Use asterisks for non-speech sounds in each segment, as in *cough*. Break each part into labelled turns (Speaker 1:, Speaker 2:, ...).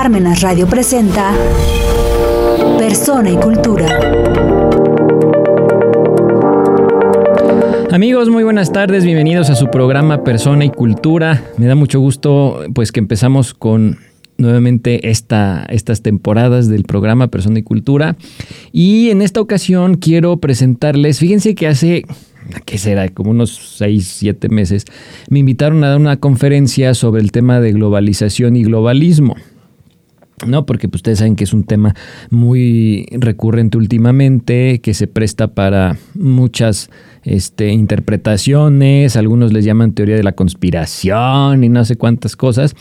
Speaker 1: Parmenas Radio presenta Persona y Cultura.
Speaker 2: Amigos, muy buenas tardes, bienvenidos a su programa Persona y Cultura. Me da mucho gusto pues que empezamos con nuevamente esta, estas temporadas del programa Persona y Cultura. Y en esta ocasión quiero presentarles, fíjense que hace ¿qué será? Como unos 6, 7 meses, me invitaron a dar una conferencia sobre el tema de globalización y globalismo. ¿No? Porque pues, ustedes saben que es un tema muy recurrente últimamente, que se presta para muchas este, interpretaciones, algunos les llaman teoría de la conspiración y no sé cuántas cosas,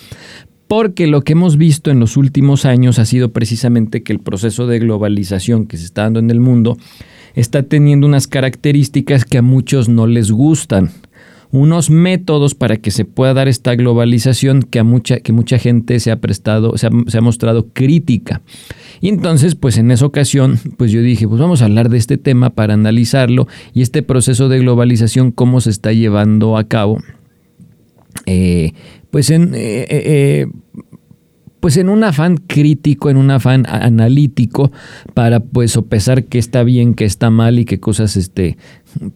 Speaker 2: porque lo que hemos visto en los últimos años ha sido precisamente que el proceso de globalización que se está dando en el mundo está teniendo unas características que a muchos no les gustan. Unos métodos para que se pueda dar esta globalización que mucha, que mucha gente se ha prestado, se ha, mostrado crítica. Y entonces, pues en esa ocasión, pues yo dije, pues vamos a hablar de este tema para analizarlo y este proceso de globalización, cómo se está llevando a cabo. Eh, pues en, eh, eh, pues en un afán crítico, en un afán analítico para pues sopesar qué está bien, qué está mal y qué cosas este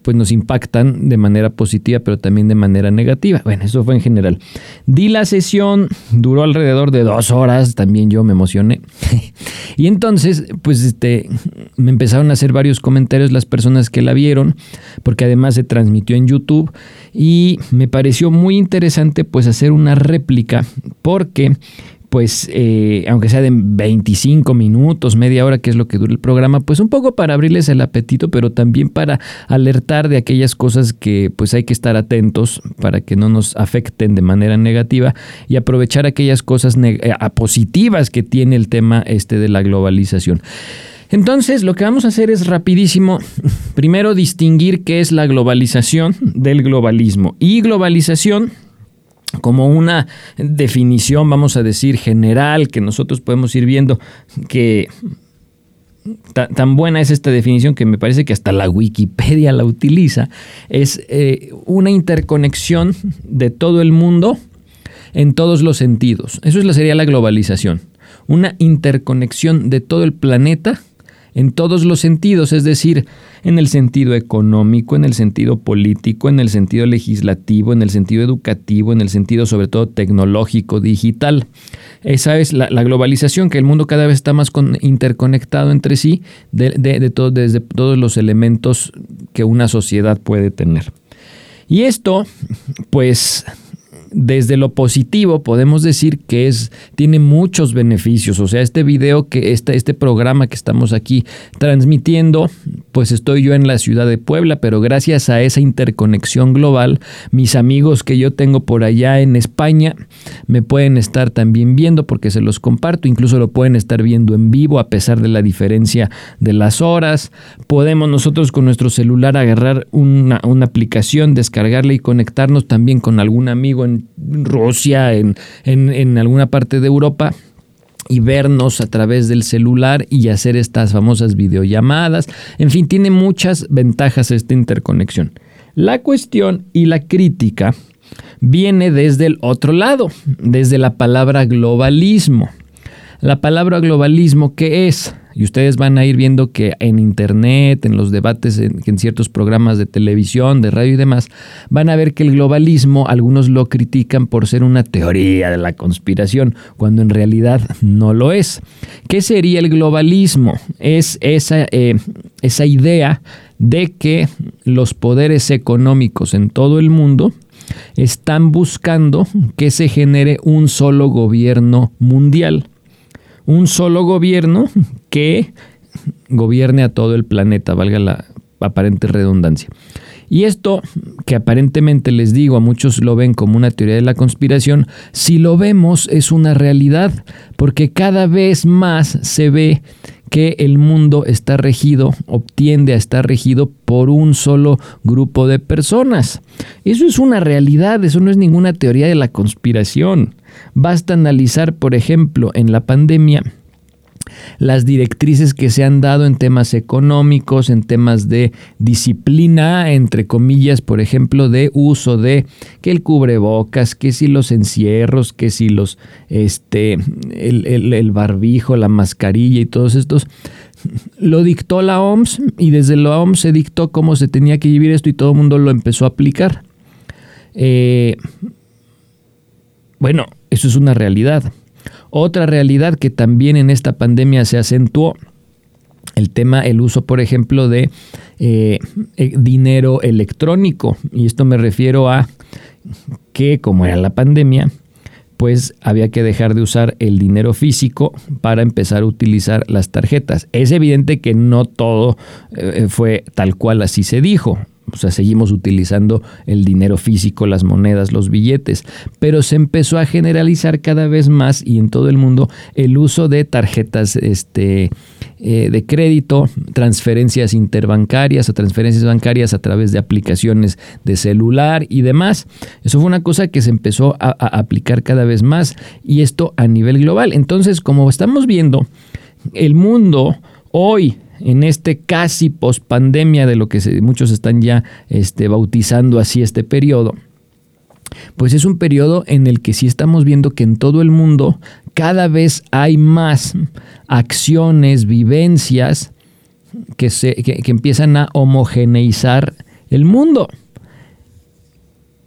Speaker 2: pues nos impactan de manera positiva, pero también de manera negativa. Bueno, eso fue en general. Di la sesión, duró alrededor de dos horas, también yo me emocioné. *laughs* y entonces, pues este, me empezaron a hacer varios comentarios las personas que la vieron, porque además se transmitió en YouTube y me pareció muy interesante pues hacer una réplica, porque pues eh, aunque sea de 25 minutos, media hora, que es lo que dura el programa, pues un poco para abrirles el apetito, pero también para alertar de aquellas cosas que pues hay que estar atentos para que no nos afecten de manera negativa y aprovechar aquellas cosas eh, positivas que tiene el tema este de la globalización. Entonces, lo que vamos a hacer es rapidísimo, primero distinguir qué es la globalización del globalismo. Y globalización como una definición, vamos a decir, general, que nosotros podemos ir viendo que tan buena es esta definición que me parece que hasta la Wikipedia la utiliza, es eh, una interconexión de todo el mundo en todos los sentidos. Eso sería la globalización. Una interconexión de todo el planeta en todos los sentidos, es decir, en el sentido económico, en el sentido político, en el sentido legislativo, en el sentido educativo, en el sentido sobre todo tecnológico, digital. Esa es la, globalización, que el mundo cada vez está más interconectado entre sí de, desde todos los elementos que una sociedad puede tener. Y esto, pues, desde lo positivo podemos decir que es, tiene muchos beneficios. O sea, este video que este, este programa que estamos aquí transmitiendo, pues estoy yo en la ciudad de Puebla, pero gracias a esa interconexión global, mis amigos que yo tengo por allá en España me pueden estar también viendo porque se los comparto, incluso lo pueden estar viendo en vivo a pesar de la diferencia de las horas. Podemos nosotros con nuestro celular agarrar una, una aplicación, descargarla y conectarnos también con algún amigo en Rusia, en, en, alguna parte de Europa y vernos a través del celular y hacer estas famosas videollamadas. En fin, tiene muchas ventajas esta interconexión. La cuestión y la crítica viene desde el otro lado, desde la palabra globalismo. La palabra globalismo, ¿qué es? Y ustedes van a ir viendo que en internet, en los debates, en, ciertos programas de televisión, de radio y demás, van a ver que el globalismo, algunos lo critican por ser una teoría de la conspiración, cuando en realidad no lo es. ¿Qué sería el globalismo? Es esa, eh, esa idea de que los poderes económicos en todo el mundo están buscando que se genere un solo gobierno mundial un solo gobierno que gobierne a todo el planeta, valga la aparente redundancia. Y esto, que aparentemente les digo, a muchos lo ven como una teoría de la conspiración, si lo vemos es una realidad, porque cada vez más se ve que el mundo está regido, obtiende a estar regido por un solo grupo de personas. Eso es una realidad, eso no es ninguna teoría de la conspiración. Basta analizar, por ejemplo, en la pandemia, las directrices que se han dado en temas económicos, en temas de disciplina, entre comillas, por ejemplo, de uso de que el cubrebocas, que si los encierros, que si los, este, el, el barbijo, la mascarilla y todos estos, lo dictó la OMS y desde la OMS se dictó cómo se tenía que vivir esto y todo el mundo lo empezó a aplicar. Eh, bueno, eso es una realidad. Otra realidad que también en esta pandemia se acentuó, el tema, el uso, por ejemplo, de eh, eh, dinero electrónico. Y esto me refiero a que, como era la pandemia, pues había que dejar de usar el dinero físico para empezar a utilizar las tarjetas. Es evidente que no todo eh, fue tal cual así se dijo o sea, seguimos utilizando el dinero físico, las monedas, los billetes, pero se empezó a generalizar cada vez más y en todo el mundo el uso de tarjetas este, eh, de crédito, transferencias interbancarias o transferencias bancarias a través de aplicaciones de celular y demás. Eso fue una cosa que se empezó a, a aplicar cada vez más y esto a nivel global. Entonces, como estamos viendo, el mundo hoy en este casi pospandemia de lo que muchos están ya este, bautizando así este periodo, pues es un periodo en el que sí estamos viendo que en todo el mundo cada vez hay más acciones, vivencias que, se, que empiezan a homogeneizar el mundo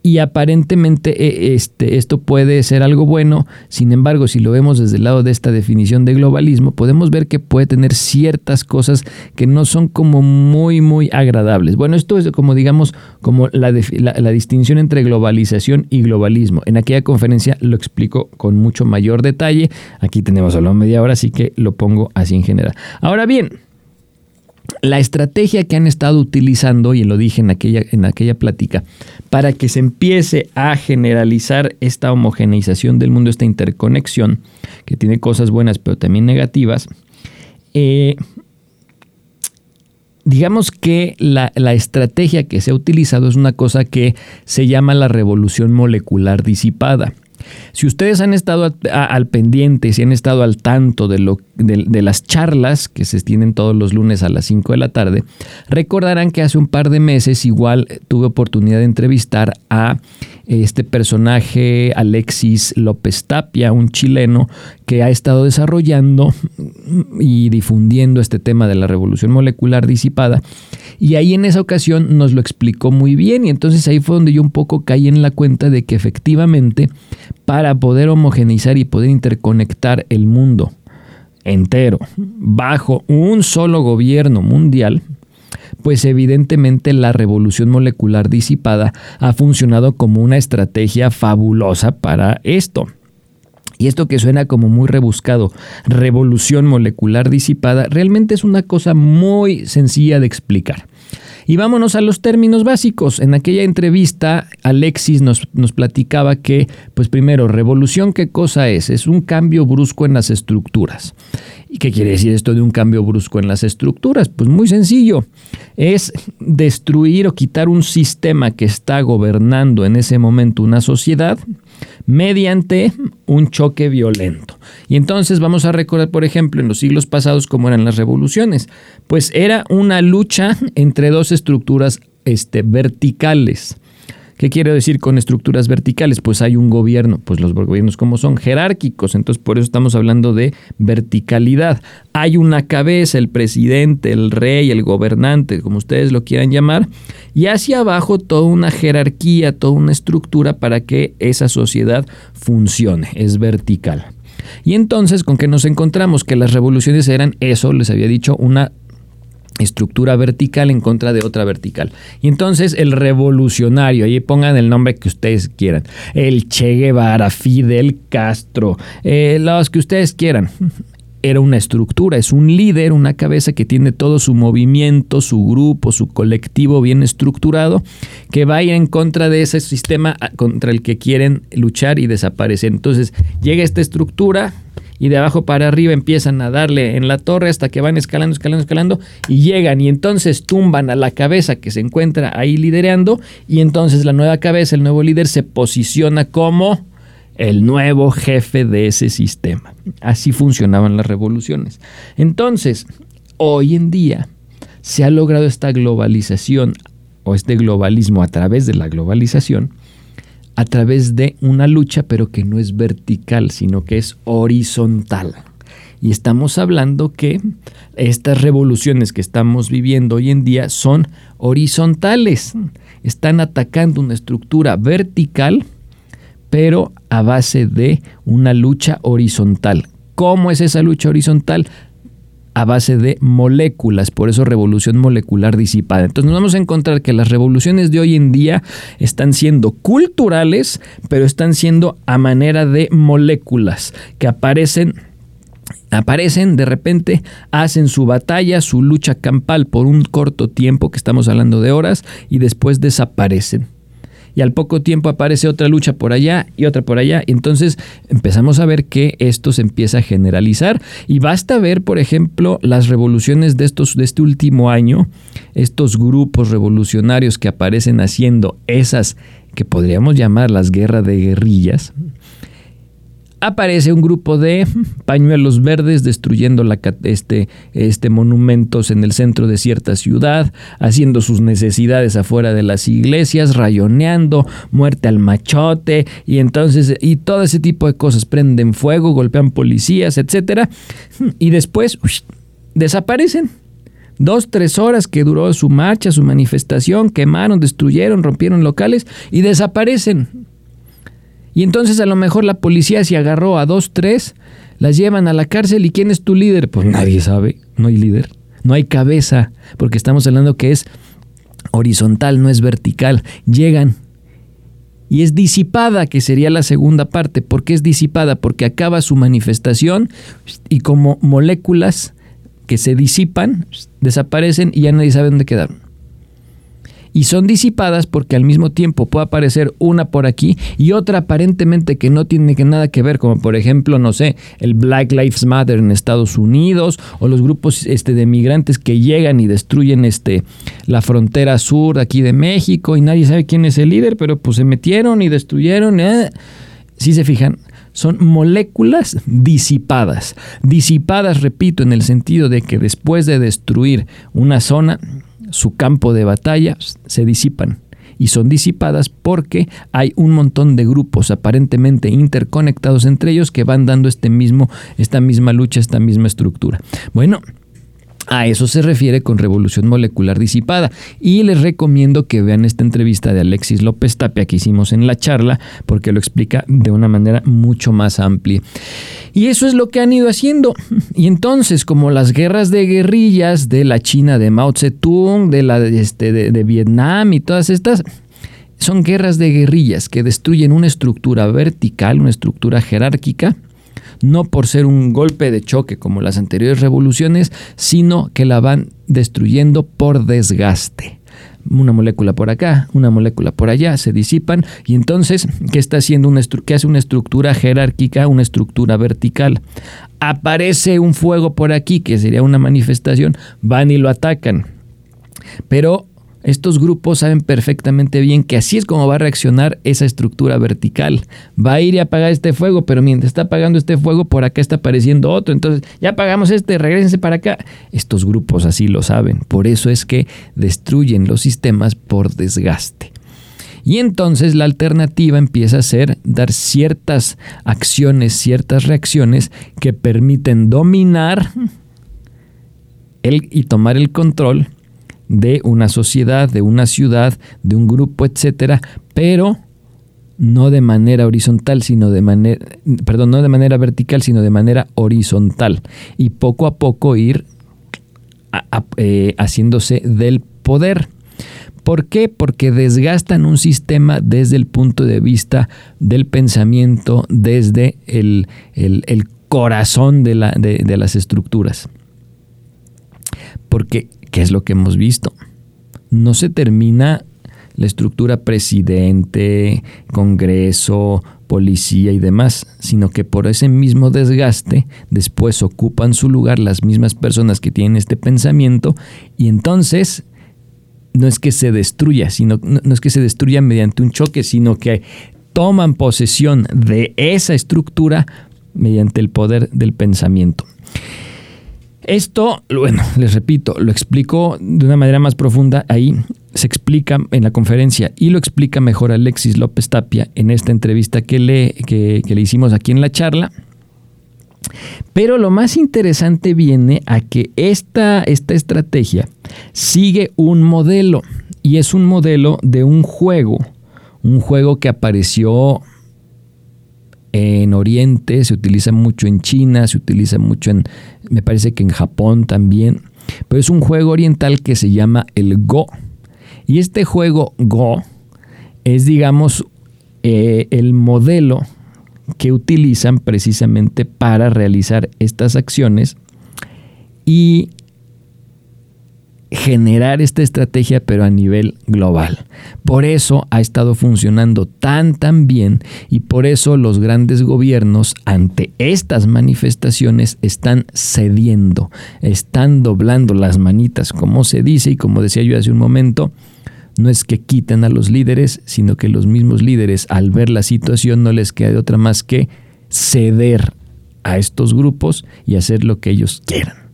Speaker 2: y aparentemente eh, este, esto puede ser algo bueno, sin embargo, si lo vemos desde el lado de esta definición de globalismo, podemos ver que puede tener ciertas cosas que no son como muy, muy agradables. Bueno, esto es como digamos, como la, la, distinción entre globalización y globalismo. En aquella conferencia lo explico con mucho mayor detalle, aquí tenemos solo media hora, así que lo pongo así en general. Ahora bien, la estrategia que han estado utilizando, y lo dije en aquella, en aquella plática, para que se empiece a generalizar esta homogeneización del mundo, esta interconexión, que tiene cosas buenas pero también negativas, eh, digamos que la, la, estrategia que se ha utilizado es una cosa que se llama la revolución molecular disipada. Si ustedes han estado al pendiente, si han estado al tanto de, lo, de, las charlas que se tienen todos los lunes a las 5 de la tarde, recordarán que hace un par de meses igual tuve oportunidad de entrevistar a este personaje Alexis López Tapia, un chileno que ha estado desarrollando y difundiendo este tema de la revolución molecular disipada. Y ahí en esa ocasión nos lo explicó muy bien y entonces ahí fue donde yo un poco caí en la cuenta de que efectivamente para poder homogeneizar y poder interconectar el mundo entero bajo un solo gobierno mundial, pues evidentemente la revolución molecular disipada ha funcionado como una estrategia fabulosa para esto. Y esto que suena como muy rebuscado, revolución molecular disipada, realmente es una cosa muy sencilla de explicar. Y vámonos a los términos básicos. En aquella entrevista, Alexis nos, nos, platicaba que, pues primero, revolución, ¿qué cosa es? Es un cambio brusco en las estructuras. ¿Y qué quiere decir esto de un cambio brusco en las estructuras? Pues muy sencillo. Es destruir o quitar un sistema que está gobernando en ese momento una sociedad mediante un choque violento. Y entonces vamos a recordar, por ejemplo, en los siglos pasados cómo eran las revoluciones. Pues era una lucha entre dos estructuras este, verticales. ¿Qué quiero decir con estructuras verticales? Pues hay un gobierno, pues los gobiernos como son jerárquicos, entonces por eso estamos hablando de verticalidad. Hay una cabeza, el presidente, el rey, el gobernante, como ustedes lo quieran llamar, y hacia abajo toda una jerarquía, toda una estructura para que esa sociedad funcione, es vertical. Y entonces, ¿con qué nos encontramos? Que las revoluciones eran eso, les había dicho, una estructura vertical en contra de otra vertical. Y entonces el revolucionario, ahí pongan el nombre que ustedes quieran, el Che Guevara, Fidel Castro, eh, los que ustedes quieran. Era una estructura, es un líder, una cabeza que tiene todo su movimiento, su grupo, su colectivo bien estructurado, que va a ir en contra de ese sistema contra el que quieren luchar y desaparecer. Entonces llega esta estructura, y de abajo para arriba empiezan a darle en la torre hasta que van escalando, escalando, escalando y llegan y entonces tumban a la cabeza que se encuentra ahí liderando y entonces la nueva cabeza, el nuevo líder se posiciona como el nuevo jefe de ese sistema. Así funcionaban las revoluciones. Entonces, hoy en día se ha logrado esta globalización o este globalismo a través de la globalización, a través de una lucha, pero que no es vertical, sino que es horizontal. Y estamos hablando que estas revoluciones que estamos viviendo hoy en día son horizontales. Están atacando una estructura vertical, pero a base de una lucha horizontal. ¿Cómo es esa lucha horizontal? A base de moléculas, por eso revolución molecular disipada. Entonces nos vamos a encontrar que las revoluciones de hoy en día están siendo culturales, pero están siendo a manera de moléculas que aparecen aparecen de repente, hacen su batalla, su lucha campal por un corto tiempo, que estamos hablando de horas, y después desaparecen y al poco tiempo aparece otra lucha por allá y otra por allá. Entonces empezamos a ver que esto se empieza a generalizar y basta ver, por ejemplo, las revoluciones de, estos, de este último año, estos grupos revolucionarios que aparecen haciendo esas que podríamos llamar las guerras de guerrillas, aparece un grupo de pañuelos verdes destruyendo la, este, este, monumentos en el centro de cierta ciudad, haciendo sus necesidades afuera de las iglesias, rayoneando, muerte al machote, y entonces, y todo ese tipo de cosas, prenden fuego, golpean policías, etcétera, y después desaparecen. Dos, tres horas que duró su marcha, su manifestación, quemaron, destruyeron, rompieron locales y desaparecen. Y entonces a lo mejor la policía se agarró a dos, tres, las llevan a la cárcel y ¿quién es tu líder? Pues nadie sabe, no hay líder, no hay cabeza, porque estamos hablando que es horizontal, no es vertical. Llegan y es disipada, que sería la segunda parte. ¿Por qué es disipada? Porque acaba su manifestación y como moléculas que se disipan, desaparecen y ya nadie sabe dónde quedaron y son disipadas porque al mismo tiempo puede aparecer una por aquí y otra aparentemente que no tiene nada que ver, como por ejemplo, no sé, el Black Lives Matter en Estados Unidos o los grupos este, de migrantes que llegan y destruyen este, la frontera sur aquí de México y nadie sabe quién es el líder, pero pues se metieron y destruyeron. ¿eh? Si se fijan, son moléculas disipadas. Disipadas, repito, en el sentido de que después de destruir una zona, su campo de batalla, se disipan y son disipadas porque hay un montón de grupos aparentemente interconectados entre ellos que van dando este mismo, esta misma lucha, esta misma estructura. Bueno, a eso se refiere con revolución molecular disipada. Y les recomiendo que vean esta entrevista de Alexis López Tapia que hicimos en la charla, porque lo explica de una manera mucho más amplia. Y eso es lo que han ido haciendo. Y entonces, como las guerras de guerrillas de la China de Mao Zedong, de la este, de Vietnam y todas estas, son guerras de guerrillas que destruyen una estructura vertical, una estructura jerárquica, no por ser un golpe de choque como las anteriores revoluciones, sino que la van destruyendo por desgaste una molécula por acá, una molécula por allá, se disipan y entonces, ¿qué está haciendo una ¿qué hace una estructura jerárquica, una estructura vertical? Aparece un fuego por aquí, que sería una manifestación, van y lo atacan. Pero estos grupos saben perfectamente bien que así es como va a reaccionar esa estructura vertical. Va a ir y apagar este fuego, pero mientras está apagando este fuego, por acá está apareciendo otro. Entonces, ya apagamos este, regresense para acá. Estos grupos así lo saben. Por eso es que destruyen los sistemas por desgaste. Y entonces la alternativa empieza a ser dar ciertas acciones, ciertas reacciones que permiten dominar y tomar el control de una sociedad, de una ciudad, de un grupo, etcétera, pero no de manera horizontal, sino de manera, perdón, no de manera vertical, sino de manera horizontal. Y poco a poco ir eh, haciéndose del poder. ¿Por qué? Porque desgastan un sistema desde el punto de vista del pensamiento, desde el, corazón de, la, de las estructuras. Porque ¿Qué es lo que hemos visto? No se termina la estructura presidente, Congreso, policía y demás, sino que por ese mismo desgaste después ocupan su lugar las mismas personas que tienen este pensamiento y entonces no es que se destruya, sino no, es que se destruya mediante un choque, sino que toman posesión de esa estructura mediante el poder del pensamiento. Esto, bueno, *laughs* les repito, lo explico de una manera más profunda ahí, se explica en la conferencia y lo explica mejor Alexis López Tapia en esta entrevista que le, que, le hicimos aquí en la charla. Pero lo más interesante viene a que esta, esta estrategia sigue un modelo y es un modelo de un juego, un juego que apareció en Oriente, se utiliza mucho en China, se utiliza mucho en, me parece que en Japón también, pero es un juego oriental que se llama el Go. Y este juego Go es, digamos, eh, el modelo que utilizan precisamente para realizar estas acciones y generar esta estrategia pero a nivel global. Por eso ha estado funcionando tan tan bien y por eso los grandes gobiernos ante estas manifestaciones están cediendo, están doblando las manitas como se dice y como decía yo hace un momento, no es que quiten a los líderes, sino que los mismos líderes al ver la situación no les queda de otra más que ceder a estos grupos y hacer lo que ellos quieran.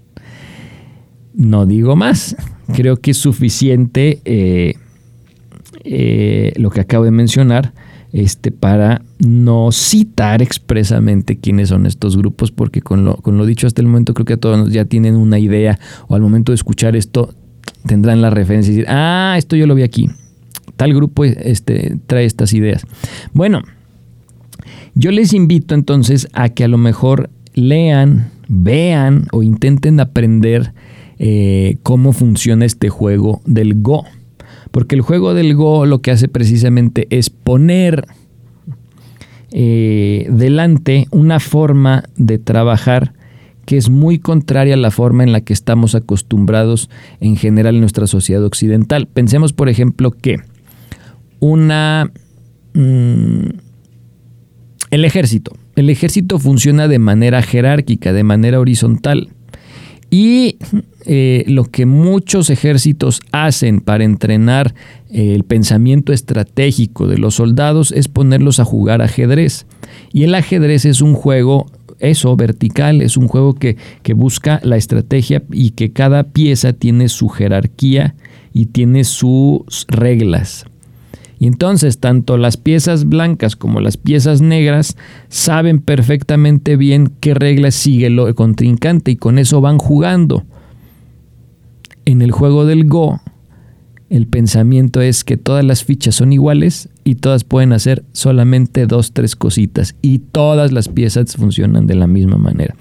Speaker 2: No digo más, creo que es suficiente eh, eh, lo que acabo de mencionar este, para no citar expresamente quiénes son estos grupos, porque con lo, con lo dicho hasta el momento creo que todos ya tienen una idea o al momento de escuchar esto tendrán la referencia y decir, ah, esto yo lo vi aquí. Tal grupo este, trae estas ideas. Bueno, yo les invito entonces a que a lo mejor lean, vean o intenten aprender eh, cómo funciona este juego del Go. Porque el juego del Go lo que hace precisamente es poner eh, delante una forma de trabajar que es muy contraria a la forma en la que estamos acostumbrados en general en nuestra sociedad occidental. Pensemos, por ejemplo, que una... Mm, el ejército. El ejército funciona de manera jerárquica, de manera horizontal. Y eh, lo que muchos ejércitos hacen para entrenar eh, el pensamiento estratégico de los soldados es ponerlos a jugar ajedrez. Y el ajedrez es un juego eso, vertical, es un juego que, que busca la estrategia y que cada pieza tiene su jerarquía y tiene sus reglas. Y entonces tanto las piezas blancas como las piezas negras saben perfectamente bien qué reglas sigue el contrincante y con eso van jugando. En el juego del Go, el pensamiento es que todas las fichas son iguales y todas pueden hacer solamente dos, tres cositas y todas las piezas funcionan de la misma manera.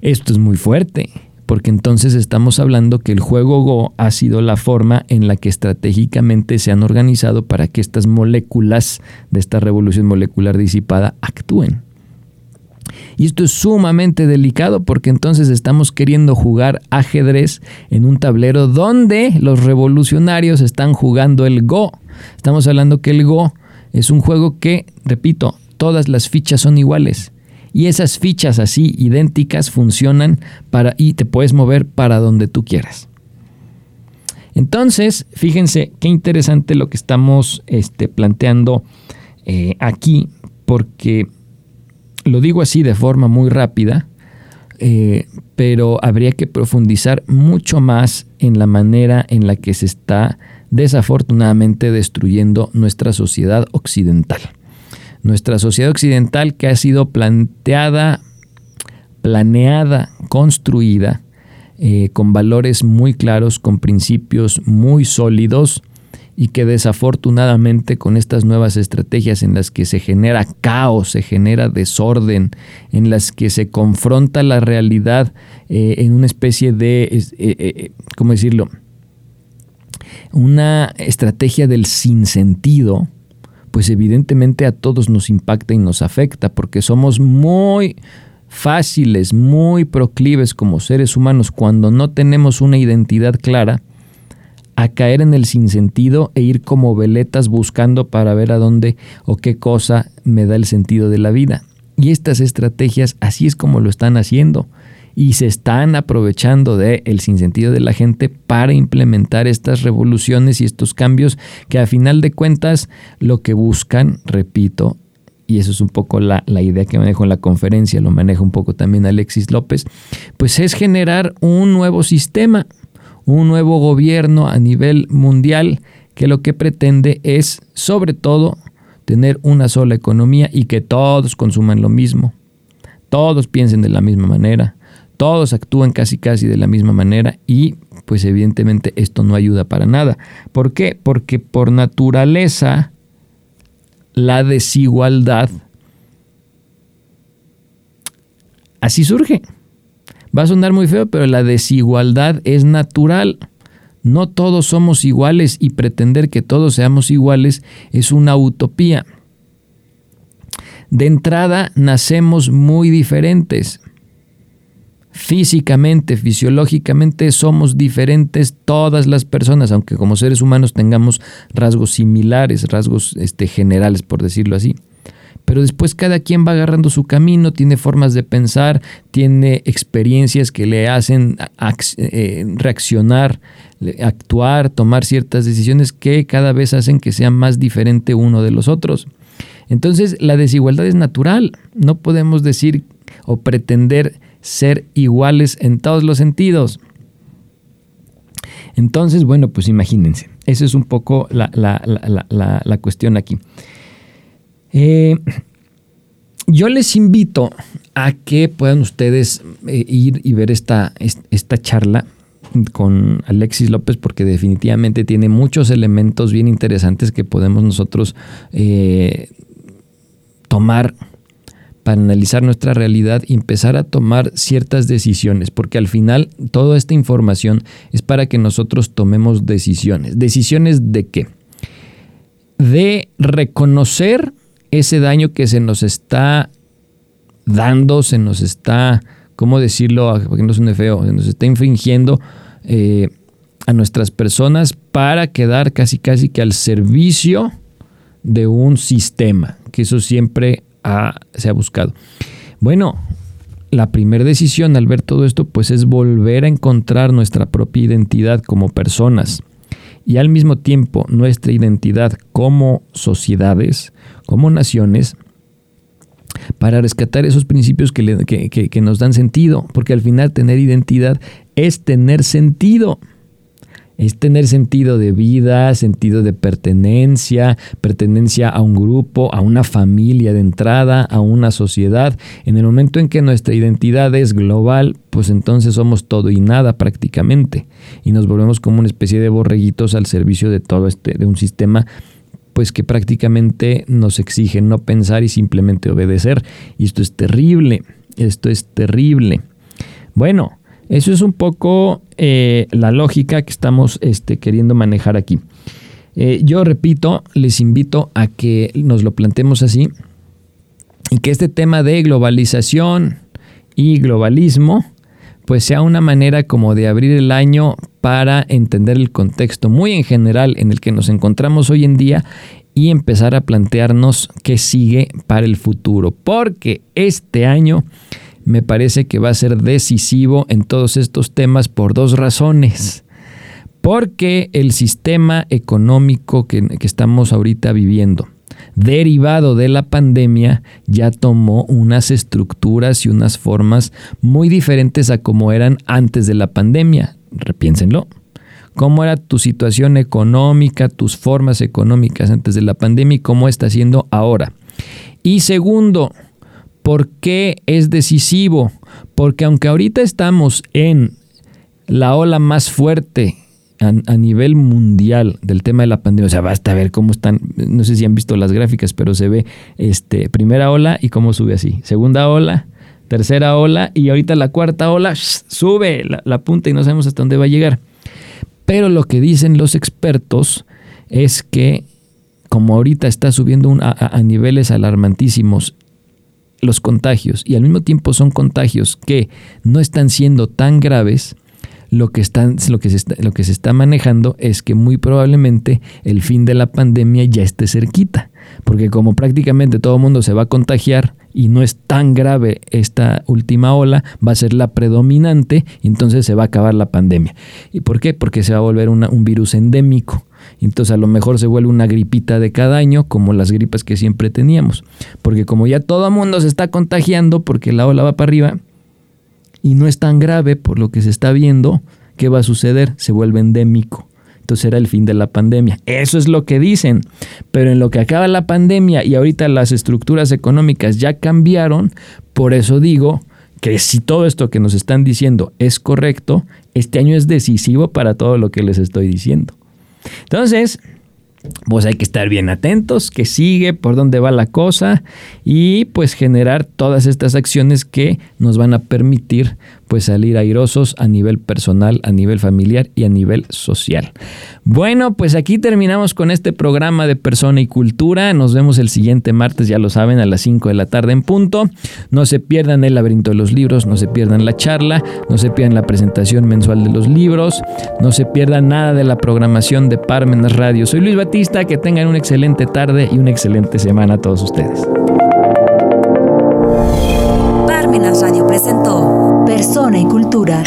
Speaker 2: Esto es muy fuerte, porque entonces estamos hablando que el juego Go ha sido la forma en la que estratégicamente se han organizado para que estas moléculas de esta revolución molecular disipada actúen. Y esto es sumamente delicado porque entonces estamos queriendo jugar ajedrez en un tablero donde los revolucionarios están jugando el Go. Estamos hablando que el Go es un juego que, repito, todas las fichas son iguales. Y esas fichas así idénticas funcionan para y te puedes mover para donde tú quieras. Entonces, fíjense qué interesante lo que estamos este, planteando eh, aquí, porque lo digo así de forma muy rápida, eh, pero habría que profundizar mucho más en la manera en la que se está desafortunadamente destruyendo nuestra sociedad occidental. Nuestra sociedad occidental que ha sido planteada, planeada, construida eh, con valores muy claros, con principios muy sólidos, y que desafortunadamente con estas nuevas estrategias en las que se genera caos, se genera desorden, en las que se confronta la realidad eh, en una especie de, eh, ¿cómo decirlo? Una estrategia del sinsentido, pues evidentemente a todos nos impacta y nos afecta porque somos muy fáciles, muy proclives como seres humanos cuando no tenemos una identidad clara a caer en el sinsentido e ir como veletas buscando para ver a dónde o qué cosa me da el sentido de la vida. Y estas estrategias así es como lo están haciendo. Y se están aprovechando del el sinsentido de la gente para implementar estas revoluciones y estos cambios que a final de cuentas lo que buscan, repito, y eso es un poco la, la, idea que manejo en la conferencia, lo maneja un poco también Alexis López, pues es generar un nuevo sistema, un nuevo gobierno a nivel mundial que lo que pretende es, sobre todo, tener una sola economía y que todos consuman lo mismo, todos piensen de la misma manera, todos actúen casi casi de la misma manera y pues evidentemente esto no ayuda para nada. ¿Por qué? Porque por naturaleza la desigualdad así surge. Va a sonar muy feo, pero la desigualdad es natural. No todos somos iguales y pretender que todos seamos iguales es una utopía. De entrada, nacemos muy diferentes. Físicamente, fisiológicamente somos diferentes todas las personas, aunque como seres humanos tengamos rasgos similares, rasgos este, generales, por decirlo así pero después cada quien va agarrando su camino, tiene formas de pensar, tiene experiencias que le hacen eh, reaccionar, actuar, tomar ciertas decisiones que cada vez hacen que sea más diferente uno de los otros. Entonces la desigualdad es natural, no podemos decir o pretender ser iguales en todos los sentidos. Entonces, bueno, pues imagínense, esa es un poco la, la cuestión aquí. Eh, yo les invito a que puedan ustedes eh, ir y ver esta, esta charla con Alexis López porque definitivamente tiene muchos elementos bien interesantes que podemos nosotros eh, tomar para analizar nuestra realidad y empezar a tomar ciertas decisiones, porque al final toda esta información es para que nosotros tomemos decisiones. ¿Decisiones de qué? De reconocer ese daño que se nos está dando, se nos está, ¿cómo decirlo? Porque no suene feo, se nos está infringiendo eh, a nuestras personas para quedar casi casi que al servicio de un sistema, que eso siempre se ha buscado. Bueno, la primera decisión al ver todo esto, pues es volver a encontrar nuestra propia identidad como personas y al mismo tiempo nuestra identidad como sociedades, como naciones, para rescatar esos principios que, que, nos dan sentido, porque al final tener identidad es tener sentido es tener sentido de vida, sentido de pertenencia, pertenencia a un grupo, a una familia de entrada, a una sociedad. En el momento en que nuestra identidad es global, pues entonces somos todo y nada prácticamente y nos volvemos como una especie de borreguitos al servicio de todo este de un sistema pues que prácticamente nos exige no pensar y simplemente obedecer y esto es terrible, esto es terrible. Bueno, eso es un poco eh, la lógica que estamos este, queriendo manejar aquí. Eh, yo repito, les invito a que nos lo planteemos así y que este tema de globalización y globalismo pues sea una manera como de abrir el año para entender el contexto muy en general en el que nos encontramos hoy en día y empezar a plantearnos qué sigue para el futuro. Porque este año me parece que va a ser decisivo en todos estos temas por dos razones. Porque el sistema económico que, estamos ahorita viviendo, derivado de la pandemia, ya tomó unas estructuras y unas formas muy diferentes a como eran antes de la pandemia. Repiénsenlo. ¿Cómo era tu situación económica, tus formas económicas antes de la pandemia y cómo está siendo ahora? Y segundo, ¿Por qué es decisivo? Porque aunque ahorita estamos en la ola más fuerte a, nivel mundial del tema de la pandemia, o sea, basta ver cómo están, no sé si han visto las gráficas, pero se ve este, primera ola y cómo sube así, segunda ola, tercera ola y ahorita la cuarta ola sube la, punta y no sabemos hasta dónde va a llegar. Pero lo que dicen los expertos es que como ahorita está subiendo a niveles alarmantísimos los contagios y al mismo tiempo son contagios que no están siendo tan graves, lo que, están, lo, que se está, lo que se está manejando es que muy probablemente el fin de la pandemia ya esté cerquita, porque como prácticamente todo el mundo se va a contagiar y no es tan grave esta última ola, va a ser la predominante y entonces se va a acabar la pandemia. ¿Y por qué? Porque se va a volver un virus endémico. Entonces a lo mejor se vuelve una gripita de cada año, como las gripas que siempre teníamos. Porque como ya todo el mundo se está contagiando porque la ola va para arriba y no es tan grave por lo que se está viendo, ¿qué va a suceder? Se vuelve endémico entonces era el fin de la pandemia. Eso es lo que dicen. Pero en lo que acaba la pandemia y ahorita las estructuras económicas ya cambiaron, por eso digo que si todo esto que nos están diciendo es correcto, este año es decisivo para todo lo que les estoy diciendo. Entonces, pues hay que estar bien atentos, que sigue, por dónde va la cosa y pues generar todas estas acciones que nos van a permitir pues salir airosos a nivel personal, a nivel familiar y a nivel social. Bueno, pues aquí terminamos con este programa de persona y cultura. Nos vemos el siguiente martes, ya lo saben, a las 5 de la tarde en punto. No se pierdan el laberinto de los libros, no se pierdan la charla, no se pierdan la presentación mensual de los libros, no se pierdan nada de la programación de Parmenas Radio. Soy Luis Que tengan una excelente tarde y una excelente semana a todos ustedes.
Speaker 1: Parmenas Radio presentó Persona y Cultura.